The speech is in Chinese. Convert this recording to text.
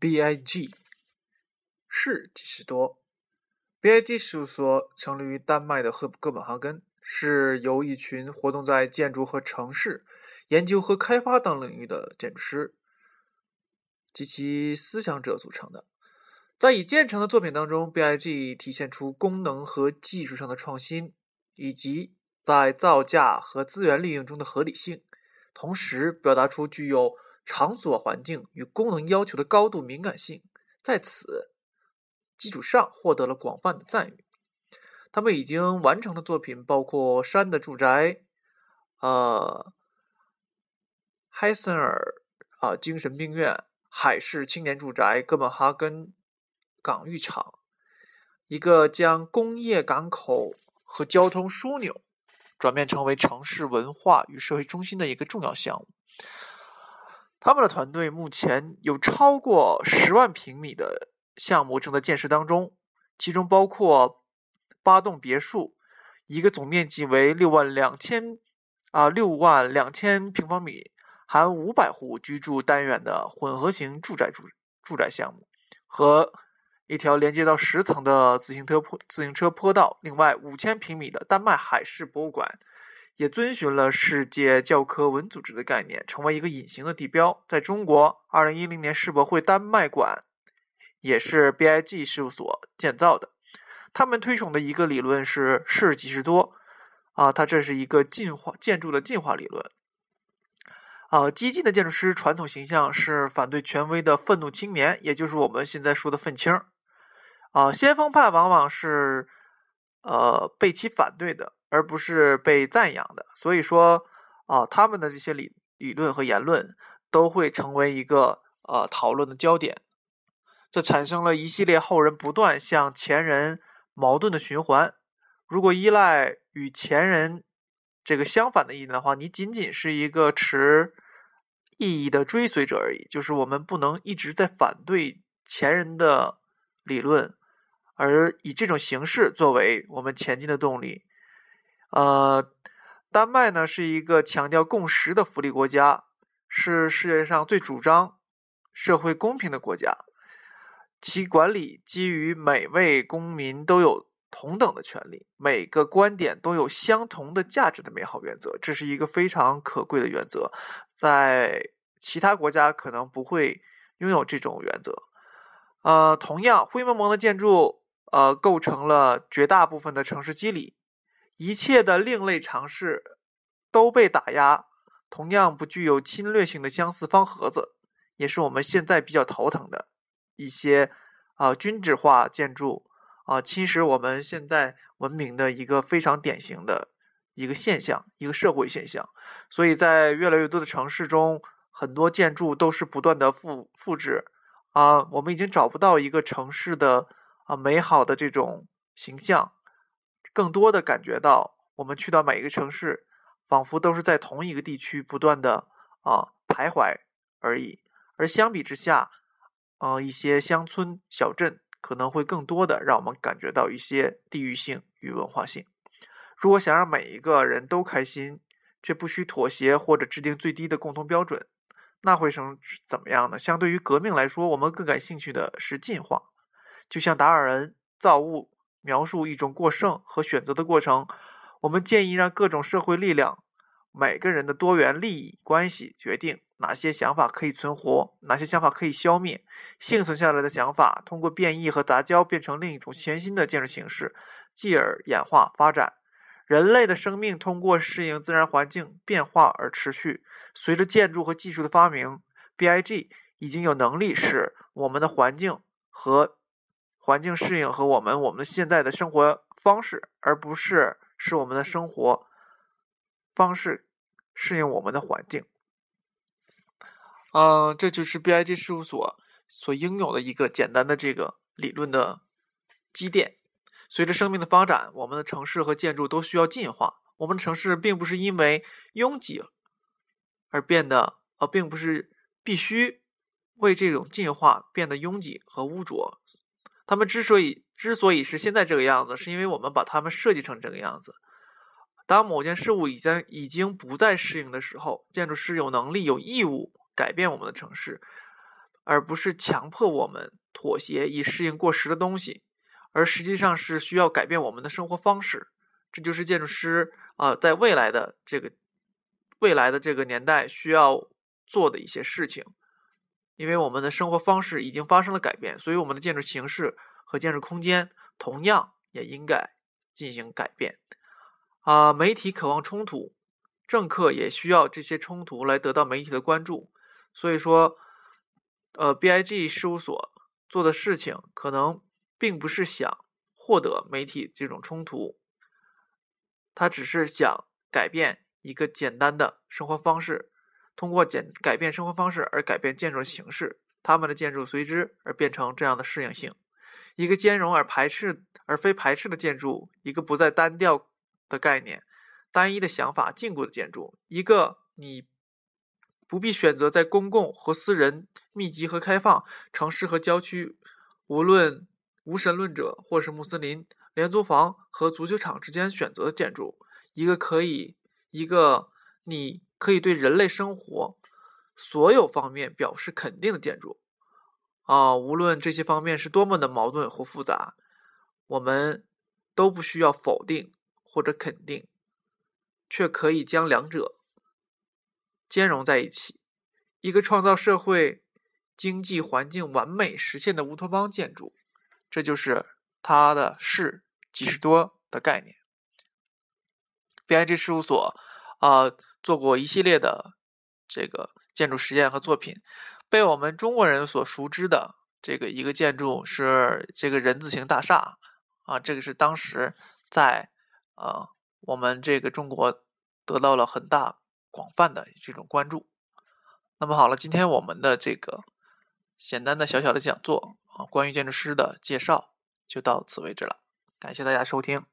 B.I.G. 是几十多。B.I.G. 事务所成立于丹麦的赫哥本哈根，是由一群活动在建筑和城市研究和开发等领域的建筑师及其思想者组成的。在已建成的作品当中，B.I.G. 体现出功能和技术上的创新，以及在造价和资源利用中的合理性，同时表达出具有。场所环境与功能要求的高度敏感性，在此基础上获得了广泛的赞誉。他们已经完成的作品包括山的住宅、呃，海森尔啊精神病院、海事青年住宅、哥本哈根港浴场，一个将工业港口和交通枢纽转变成为城市文化与社会中心的一个重要项目。他们的团队目前有超过十万平米的项目正在建设当中，其中包括八栋别墅，一个总面积为六万两千啊六万两千平方米，含五百户居住单元的混合型住宅住住宅项目，和一条连接到十层的自行车坡自行车坡道。另外，五千平米的丹麦海事博物馆。也遵循了世界教科文组织的概念，成为一个隐形的地标。在中国，二零一零年世博会丹麦馆也是 BIG 事务所建造的。他们推崇的一个理论是“事即是多”，啊，它这是一个进化建筑的进化理论。啊，激进的建筑师传统形象是反对权威的愤怒青年，也就是我们现在说的愤青。啊，先锋派往往是呃被其反对的。而不是被赞扬的，所以说啊，他们的这些理理论和言论都会成为一个呃讨论的焦点，这产生了一系列后人不断向前人矛盾的循环。如果依赖与前人这个相反的意见的话，你仅仅是一个持意义的追随者而已。就是我们不能一直在反对前人的理论，而以这种形式作为我们前进的动力。呃，丹麦呢是一个强调共识的福利国家，是世界上最主张社会公平的国家。其管理基于每位公民都有同等的权利，每个观点都有相同的价值的美好原则，这是一个非常可贵的原则，在其他国家可能不会拥有这种原则。呃，同样，灰蒙蒙的建筑呃构成了绝大部分的城市机理。一切的另类尝试都被打压。同样不具有侵略性的相似方盒子，也是我们现在比较头疼的一些啊均质化建筑啊侵蚀我们现在文明的一个非常典型的一个现象，一个社会现象。所以在越来越多的城市中，很多建筑都是不断的复复制啊，我们已经找不到一个城市的啊美好的这种形象。更多的感觉到，我们去到每一个城市，仿佛都是在同一个地区不断的啊徘徊而已。而相比之下，呃，一些乡村小镇可能会更多的让我们感觉到一些地域性与文化性。如果想让每一个人都开心，却不需妥协或者制定最低的共同标准，那会成怎么样呢？相对于革命来说，我们更感兴趣的是进化。就像达尔文造物。描述一种过剩和选择的过程。我们建议让各种社会力量、每个人的多元利益关系决定哪些想法可以存活，哪些想法可以消灭。幸存下来的想法通过变异和杂交变成另一种全新的建筑形式，继而演化发展。人类的生命通过适应自然环境变化而持续。随着建筑和技术的发明，B.I.G. 已经有能力使我们的环境和。环境适应和我们我们现在的生活方式，而不是使我们的生活方式适应我们的环境。嗯，这就是 B.I.G 事务所所应有的一个简单的这个理论的积淀。随着生命的发展，我们的城市和建筑都需要进化。我们的城市并不是因为拥挤而变得，呃，并不是必须为这种进化变得拥挤和污浊。他们之所以之所以是现在这个样子，是因为我们把他们设计成这个样子。当某件事物已经已经不再适应的时候，建筑师有能力、有义务改变我们的城市，而不是强迫我们妥协以适应过时的东西，而实际上是需要改变我们的生活方式。这就是建筑师啊，在未来的这个未来的这个年代需要做的一些事情。因为我们的生活方式已经发生了改变，所以我们的建筑形式和建筑空间同样也应该进行改变。啊，媒体渴望冲突，政客也需要这些冲突来得到媒体的关注。所以说，呃，BIG 事务所做的事情可能并不是想获得媒体这种冲突，他只是想改变一个简单的生活方式，通过简改变生活方式而改变建筑的形式，他们的建筑随之而变成这样的适应性，一个兼容而排斥而非排斥的建筑，一个不再单调。的概念，单一的想法，禁锢的建筑，一个你不必选择在公共和私人、密集和开放、城市和郊区，无论无神论者或是穆斯林、廉租房和足球场之间选择的建筑，一个可以，一个你可以对人类生活所有方面表示肯定的建筑，啊，无论这些方面是多么的矛盾或复杂，我们都不需要否定。或者肯定，却可以将两者兼容在一起。一个创造社会经济环境完美实现的乌托邦建筑，这就是它的是几十多的概念。BIG 事务所啊做过一系列的这个建筑实验和作品，被我们中国人所熟知的这个一个建筑是这个人字形大厦啊，这个是当时在。啊，我们这个中国得到了很大广泛的这种关注。那么好了，今天我们的这个简单的小小的讲座啊，关于建筑师的介绍就到此为止了。感谢大家收听。